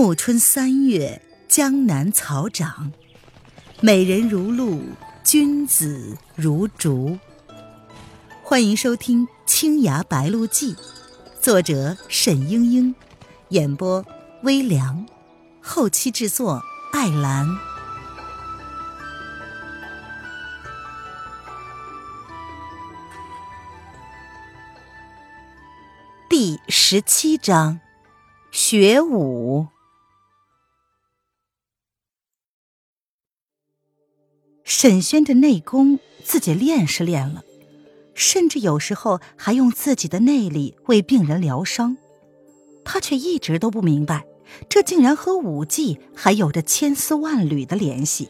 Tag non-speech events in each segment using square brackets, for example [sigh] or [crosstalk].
暮春三月，江南草长，美人如露，君子如竹。欢迎收听《青崖白鹿记》，作者沈英英，演播微凉，后期制作艾兰。第十七章，学武。沈轩的内功自己练是练了，甚至有时候还用自己的内力为病人疗伤，他却一直都不明白，这竟然和武技还有着千丝万缕的联系。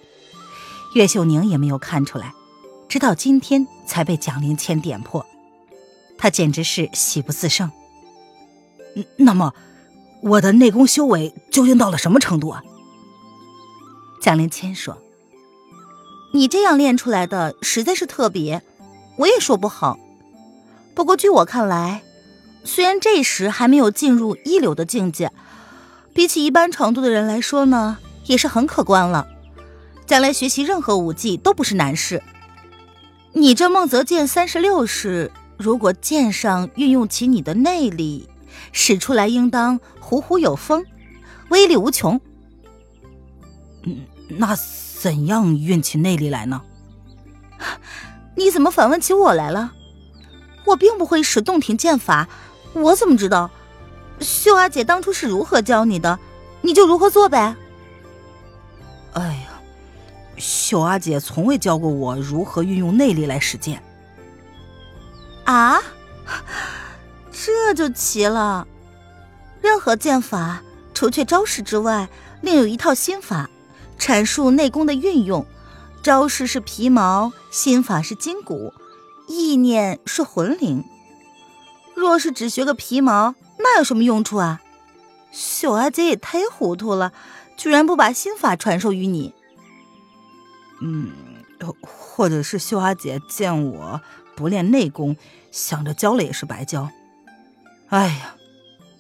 岳秀宁也没有看出来，直到今天才被蒋灵谦点破，他简直是喜不自胜。那么，我的内功修为究竟到了什么程度啊？蒋灵谦说。你这样练出来的实在是特别，我也说不好。不过据我看来，虽然这时还没有进入一流的境界，比起一般程度的人来说呢，也是很可观了。将来学习任何武技都不是难事。你这孟泽剑三十六式，如果剑上运用起你的内力，使出来应当虎虎有风，威力无穷。嗯，那。怎样运起内力来呢？[laughs] 你怎么反问起我来了？我并不会使洞庭剑法，我怎么知道？秀阿姐当初是如何教你的，你就如何做呗。哎呀，秀阿姐从未教过我如何运用内力来使剑。啊，这就奇了。任何剑法，除却招式之外，另有一套心法。阐述内功的运用，招式是皮毛，心法是筋骨，意念是魂灵。若是只学个皮毛，那有什么用处啊？秀阿姐也太糊涂了，居然不把心法传授于你。嗯，或者是秀阿姐见我不练内功，想着教了也是白教。哎呀，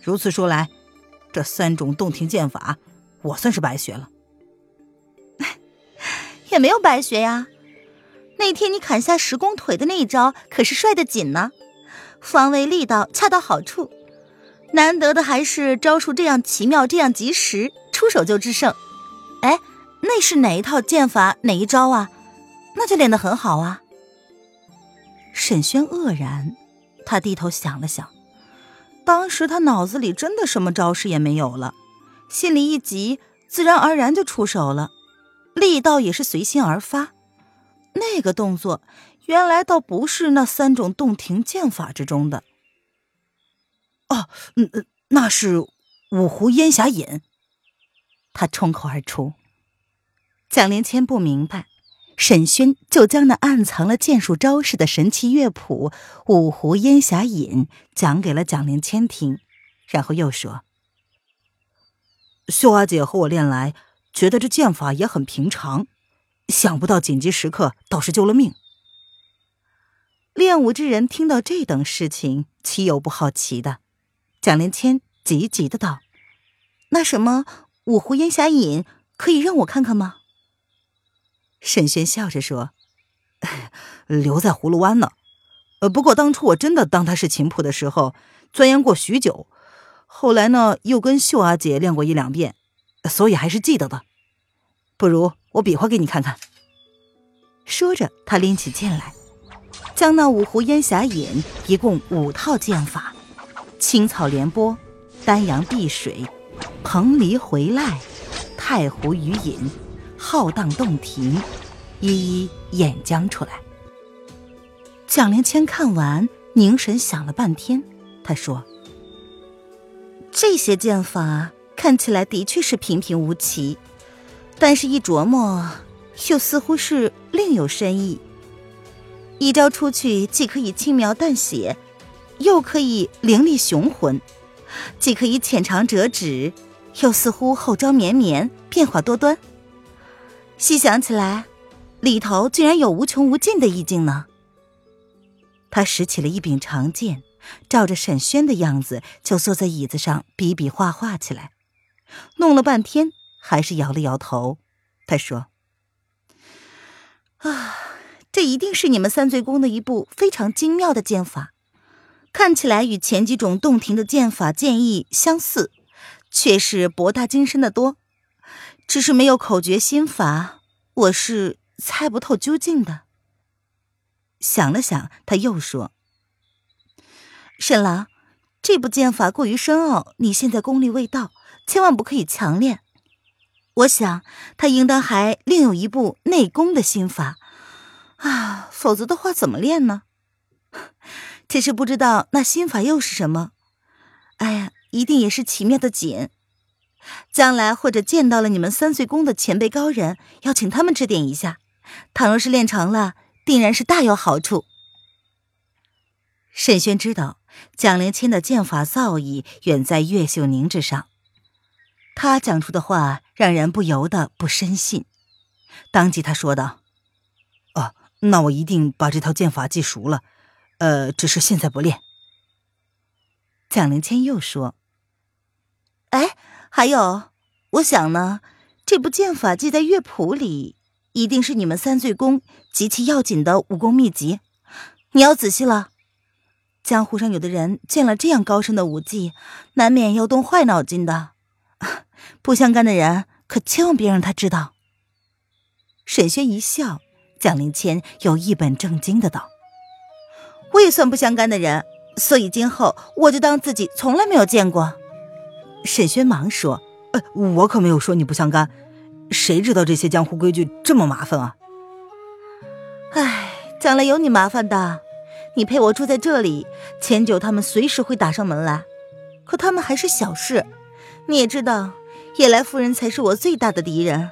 如此说来，这三种洞庭剑法，我算是白学了。也没有白学呀，那天你砍下十公腿的那一招可是帅的紧呢，方位力道恰到好处，难得的还是招数这样奇妙，这样及时，出手就制胜。哎，那是哪一套剑法，哪一招啊？那就练得很好啊。沈轩愕然，他低头想了想，当时他脑子里真的什么招式也没有了，心里一急，自然而然就出手了。力道也是随心而发，那个动作原来倒不是那三种洞庭剑法之中的。哦，嗯，那是五湖烟霞引。他冲口而出。蒋灵谦不明白，沈轩就将那暗藏了剑术招式的神奇乐谱《五湖烟霞引》讲给了蒋灵谦听，然后又说：“秀阿姐和我练来。”觉得这剑法也很平常，想不到紧急时刻倒是救了命。练武之人听到这等事情，岂有不好奇的？蒋灵谦急急的道：“那什么五湖烟霞引，可以让我看看吗？”沈轩笑着说：“ [laughs] 留在葫芦湾呢。呃，不过当初我真的当他是琴谱的时候，钻研过许久，后来呢，又跟秀阿姐练过一两遍。”所以还是记得的，不如我比划给你看看。说着，他拎起剑来，将那五湖烟霞引一共五套剑法：青草连波、丹阳碧水、蓬离回来、太湖余引、浩荡洞庭，一一演将出来。蒋灵谦看完，凝神想了半天，他说：“这些剑法。”看起来的确是平平无奇，但是一琢磨，又似乎是另有深意。一招出去，既可以轻描淡写，又可以凌厉雄浑；既可以浅尝辄止，又似乎后招绵绵，变化多端。细想起来，里头竟然有无穷无尽的意境呢。他拾起了一柄长剑，照着沈轩的样子，就坐在椅子上比比划划起来。弄了半天还是摇了摇头。他说：“啊，这一定是你们三罪宫的一部非常精妙的剑法，看起来与前几种洞庭的剑法剑意相似，却是博大精深的多。只是没有口诀心法，我是猜不透究竟的。”想了想，他又说：“沈郎，这部剑法过于深奥，你现在功力未到，千万不可以强练。我想他应当还另有一部内功的心法啊，否则的话怎么练呢？[laughs] 只是不知道那心法又是什么。哎呀，一定也是奇妙的紧。将来或者见到了你们三岁宫的前辈高人，要请他们指点一下。倘若是练成了。”定然是大有好处。沈轩知道蒋灵谦的剑法造诣远在岳秀宁之上，他讲出的话让人不由得不深信。当即他说道：“哦，那我一定把这套剑法记熟了。呃，只是现在不练。”蒋灵谦又说：“哎，还有，我想呢，这部剑法记在乐谱里。”一定是你们三罪宫极其要紧的武功秘籍，你要仔细了。江湖上有的人见了这样高深的武技，难免要动坏脑筋的。不相干的人可千万别让他知道。沈轩一笑，蒋灵谦又一本正经的道：“我也算不相干的人，所以今后我就当自己从来没有见过。”沈轩忙说：“呃，我可没有说你不相干。”谁知道这些江湖规矩这么麻烦啊！唉，将来有你麻烦的。你陪我住在这里，钱九他们随时会打上门来。可他们还是小事。你也知道，叶来夫人才是我最大的敌人。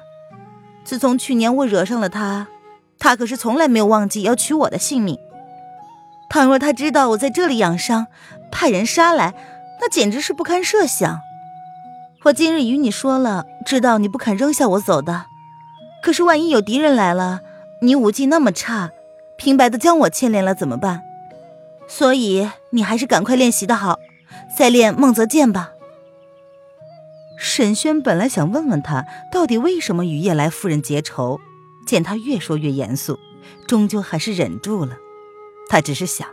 自从去年我惹上了她，她可是从来没有忘记要取我的性命。倘若她知道我在这里养伤，派人杀来，那简直是不堪设想。我今日与你说了，知道你不肯扔下我走的。可是万一有敌人来了，你武技那么差，平白的将我牵连了怎么办？所以你还是赶快练习的好，再练孟泽剑吧。沈轩本来想问问他到底为什么与叶来夫人结仇，见他越说越严肃，终究还是忍住了。他只是想，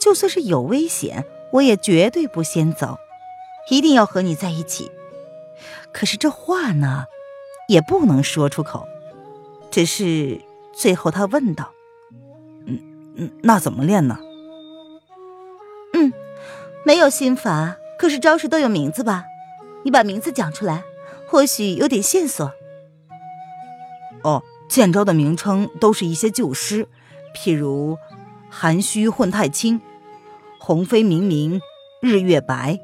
就算是有危险，我也绝对不先走，一定要和你在一起。可是这话呢，也不能说出口。只是最后他问道：“嗯嗯，那怎么练呢？”“嗯，没有心法，可是招式都有名字吧？你把名字讲出来，或许有点线索。”“哦，剑招的名称都是一些旧诗，譬如‘寒虚混太清’‘鸿飞明明日月白’，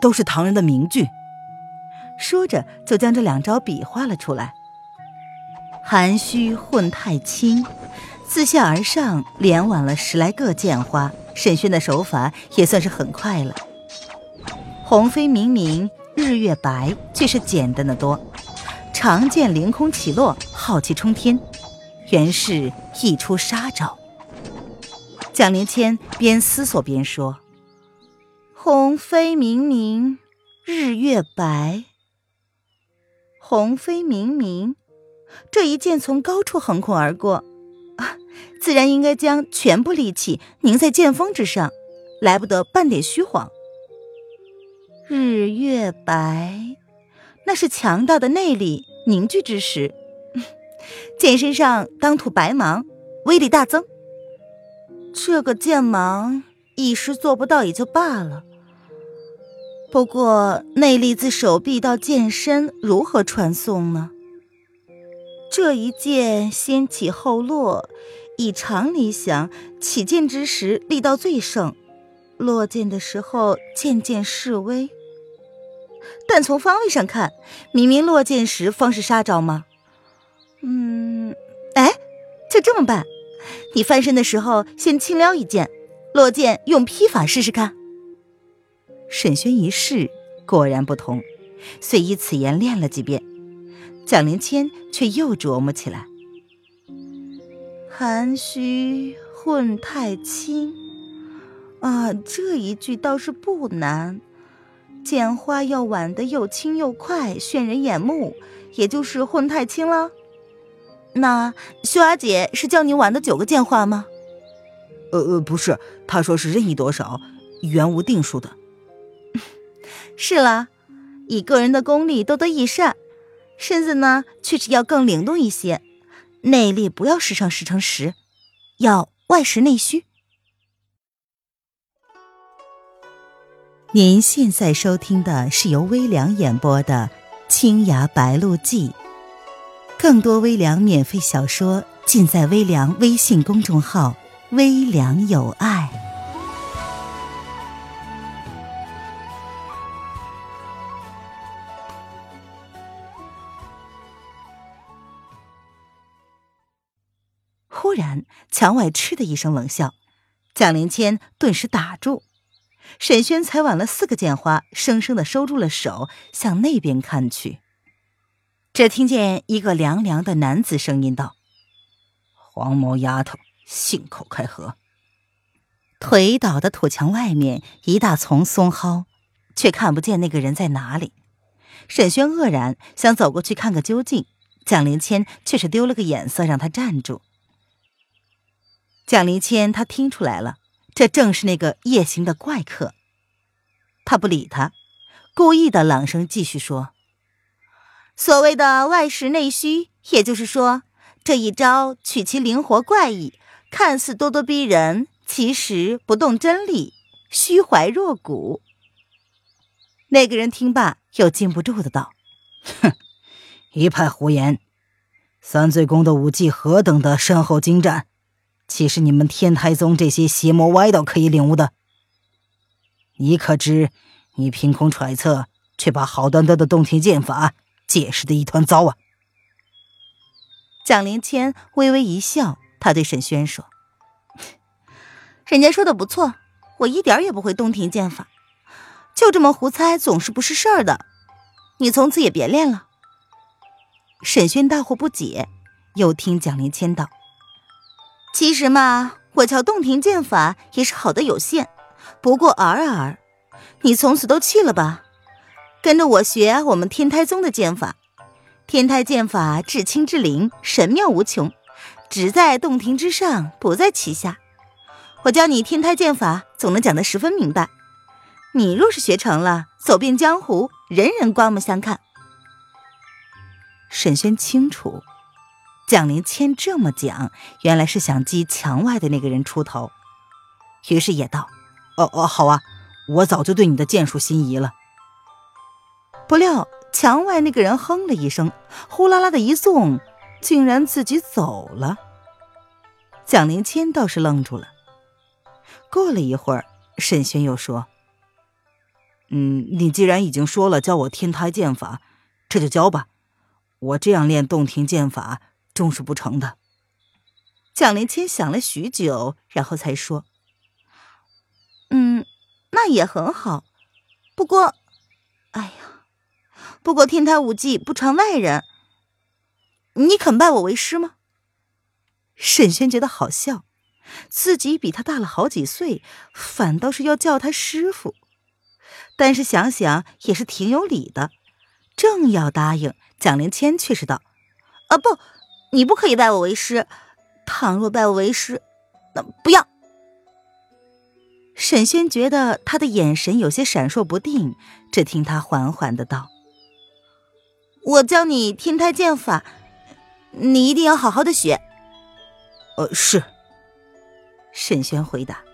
都是唐人的名句。”说着，就将这两招比划了出来。含虚混太清，自下而上连挽了十来个剑花。沈轩的手法也算是很快了。鸿飞明明，日月白，却是简单的多。长剑凌空起落，浩气冲天，原是一出杀招。蒋灵谦边思索边说：“鸿飞明明，日月白。”鸿飞明明，这一剑从高处横空而过，啊，自然应该将全部力气凝在剑锋之上，来不得半点虚晃。日月白，那是强大的内力凝聚之时，[laughs] 剑身上当吐白芒，威力大增。这个剑芒一时做不到也就罢了。不过，内力自手臂到剑身如何传送呢？这一剑先起后落，以常理想，起剑之时力道最盛，落剑的时候渐渐式微。但从方位上看，明明落剑时方是杀招吗？嗯，哎，就这么办，你翻身的时候先轻撩一剑，落剑用劈法试试看。沈轩一试，果然不同，遂依此言练了几遍。蒋灵谦却又琢磨起来：“含虚混太清，啊，这一句倒是不难。剑花要挽得又轻又快，炫人眼目，也就是混太轻了。那秀阿姐是叫你挽的九个剑花吗？呃呃，不是，她说是任意多少，原无定数的。[laughs] 是啦，以个人的功力多多益善，身子呢确实要更灵动一些，内力不要时上十成十，要外实内虚。您现在收听的是由微凉演播的《青崖白鹿记》，更多微凉免费小说尽在微凉微信公众号“微凉有爱”。忽然，墙外嗤的一声冷笑，蒋灵谦顿时打住。沈轩才挽了四个剑花，生生的收住了手，向那边看去。只听见一个凉凉的男子声音道：“黄毛丫头，信口开河。”腿倒的土墙外面一大丛松蒿，却看不见那个人在哪里。沈轩愕然，想走过去看个究竟。蒋灵谦却是丢了个眼色，让他站住。蒋灵谦他听出来了。这正是那个夜行的怪客。他不理他，故意的朗声继续说：“所谓的外实内虚，也就是说，这一招取其灵活怪异，看似咄咄逼人，其实不动真理，虚怀若谷。”那个人听罢，又禁不住的道：“哼，一派胡言！三罪宫的武技何等的深厚精湛！”岂是你们天台宗这些邪魔歪道可以领悟的？你可知，你凭空揣测，却把好端端的洞庭剑法解释的一团糟啊！蒋灵谦微微一笑，他对沈轩说：“人家说的不错，我一点也不会洞庭剑法，就这么胡猜总是不是事儿的。你从此也别练了。”沈轩大惑不解，又听蒋灵谦道。其实嘛，我瞧洞庭剑法也是好的有限，不过尔尔。你从此都弃了吧，跟着我学我们天台宗的剑法。天台剑法至清至灵，神妙无穷，只在洞庭之上，不在其下。我教你天台剑法，总能讲得十分明白。你若是学成了，走遍江湖，人人刮目相看。沈轩清楚。蒋灵谦这么讲，原来是想激墙外的那个人出头，于是也道：“哦哦，好啊，我早就对你的剑术心仪了。”不料墙外那个人哼了一声，呼啦啦的一纵，竟然自己走了。蒋灵谦倒是愣住了。过了一会儿，沈轩又说：“嗯，你既然已经说了教我天台剑法，这就教吧。我这样练洞庭剑法。”终是不成的。蒋灵谦想了许久，然后才说：“嗯，那也很好。不过，哎呀，不过天台武技不传外人。你肯拜我为师吗？”沈轩觉得好笑，自己比他大了好几岁，反倒是要叫他师傅。但是想想也是挺有理的，正要答应，蒋灵谦却是道：“啊，不。”你不可以拜我为师，倘若拜我为师，那不要。沈轩觉得他的眼神有些闪烁不定，只听他缓缓的道：“我教你天台剑法，你一定要好好的学。”呃，是。沈轩回答。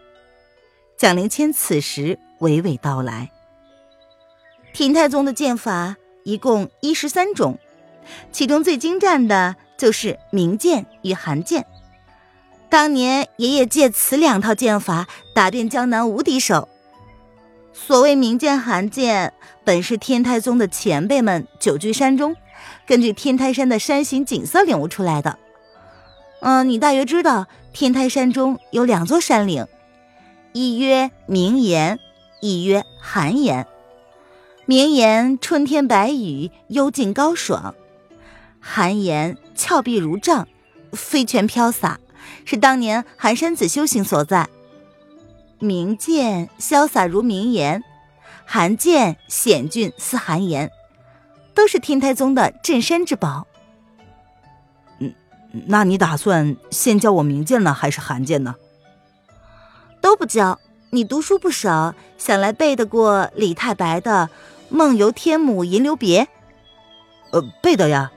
蒋灵谦此时娓娓道来：“天台宗的剑法一共一十三种，其中最精湛的。”就是明剑与寒剑，当年爷爷借此两套剑法打遍江南无敌手。所谓明剑、寒剑，本是天台宗的前辈们久居山中，根据天台山的山形景色领悟出来的。嗯，你大约知道，天台山中有两座山岭，一曰明岩，一曰寒岩。明岩春天白雨，幽静高爽。寒岩峭壁如障，飞泉飘洒，是当年寒山子修行所在。明剑潇洒如明岩，寒剑、险峻似寒岩，都是天台宗的镇山之宝。嗯，那你打算先教我明剑呢，还是寒剑呢？都不教。你读书不少，想来背得过李太白的《梦游天姥吟留别》？呃，背得呀。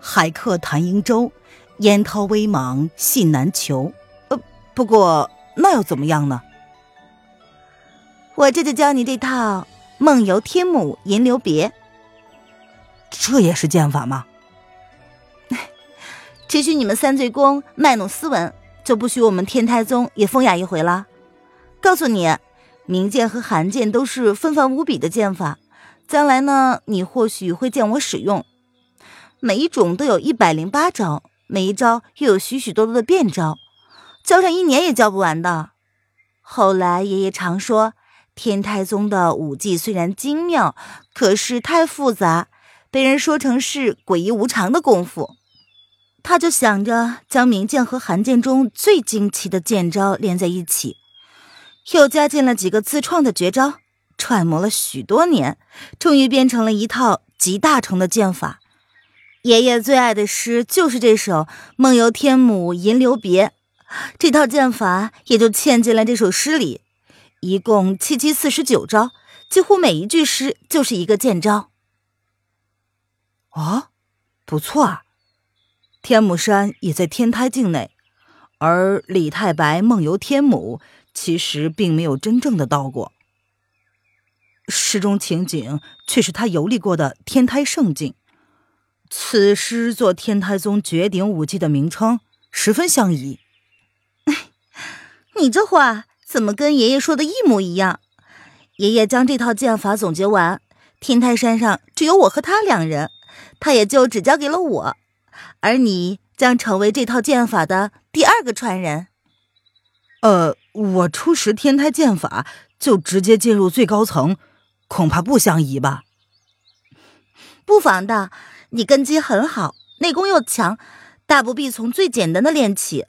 海客谈瀛洲，烟涛微茫信难求。呃，不过那又怎么样呢？我这就教你这套《梦游天母吟留别》。这也是剑法吗？[laughs] 只许你们三罪宫卖弄斯文，就不许我们天台宗也风雅一回了。告诉你，明剑和寒剑都是纷繁无比的剑法，将来呢，你或许会见我使用。每一种都有一百零八招，每一招又有许许多多的变招，教上一年也教不完的。后来爷爷常说，天台宗的武技虽然精妙，可是太复杂，被人说成是诡异无常的功夫。他就想着将明剑和寒剑中最惊奇的剑招连在一起。又加进了几个自创的绝招，揣摩了许多年，终于变成了一套集大成的剑法。爷爷最爱的诗就是这首《梦游天姥吟留别》，这套剑法也就嵌进了这首诗里。一共七七四十九招，几乎每一句诗就是一个剑招。哦，不错啊！天姥山也在天台境内，而李太白梦游天姥。其实并没有真正的到过，诗中情景却是他游历过的天台圣境。此诗做天台宗绝顶武技的名称，十分相宜。你这话怎么跟爷爷说的一模一样？爷爷将这套剑法总结完，天台山上只有我和他两人，他也就只交给了我，而你将成为这套剑法的第二个传人。呃。我初识天台剑法，就直接进入最高层，恐怕不相宜吧？不妨的，你根基很好，内功又强，大不必从最简单的练起。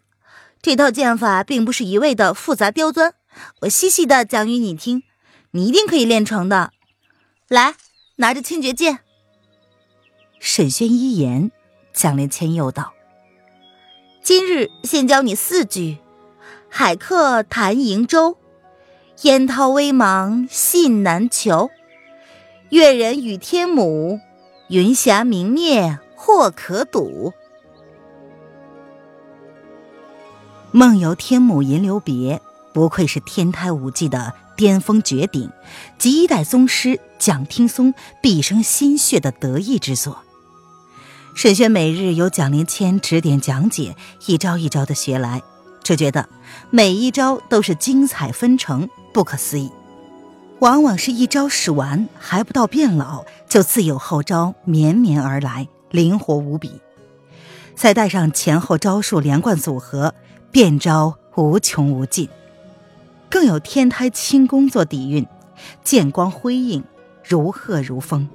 这套剑法并不是一味的复杂刁钻，我细细的讲与你听，你一定可以练成的。来，拿着清绝剑。沈轩一言，蒋连谦又道：“今日先教你四句。”海客谈瀛洲，烟涛微茫信难求。越人语天姥，云霞明灭或可睹。梦游天姥吟留别，不愧是天台武技的巅峰绝顶，集一代宗师蒋听松毕生心血的得意之作。沈轩每日由蒋灵谦指点讲解，一招一招的学来。只觉得每一招都是精彩纷呈，不可思议。往往是一招使完还不到变老，就自有后招绵绵而来，灵活无比。再带上前后招数连贯组合，变招无穷无尽。更有天台轻功做底蕴，剑光辉映，如鹤如风。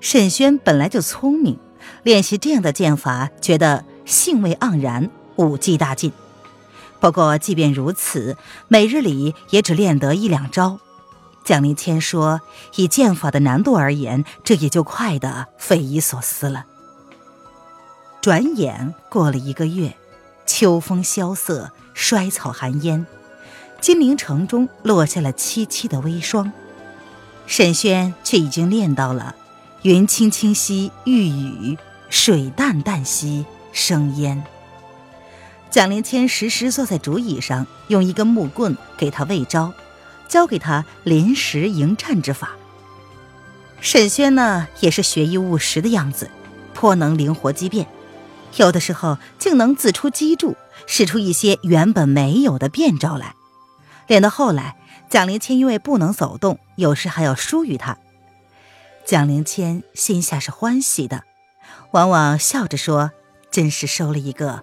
沈轩本来就聪明，练习这样的剑法，觉得兴味盎然。武技大进，不过即便如此，每日里也只练得一两招。蒋灵谦说：“以剑法的难度而言，这也就快得匪夷所思了。”转眼过了一个月，秋风萧瑟，衰草寒烟，金陵城中落下了凄凄的微霜。沈轩却已经练到了“云清清兮欲雨，水淡淡兮生烟”。蒋灵谦时时坐在竹椅上，用一根木棍给他喂招，教给他临时迎战之法。沈轩呢，也是学艺务实的样子，颇能灵活机变，有的时候竟能自出机杼，使出一些原本没有的变招来。练到后来，蒋灵谦因为不能走动，有时还要疏于他。蒋灵谦心下是欢喜的，往往笑着说：“真是收了一个。”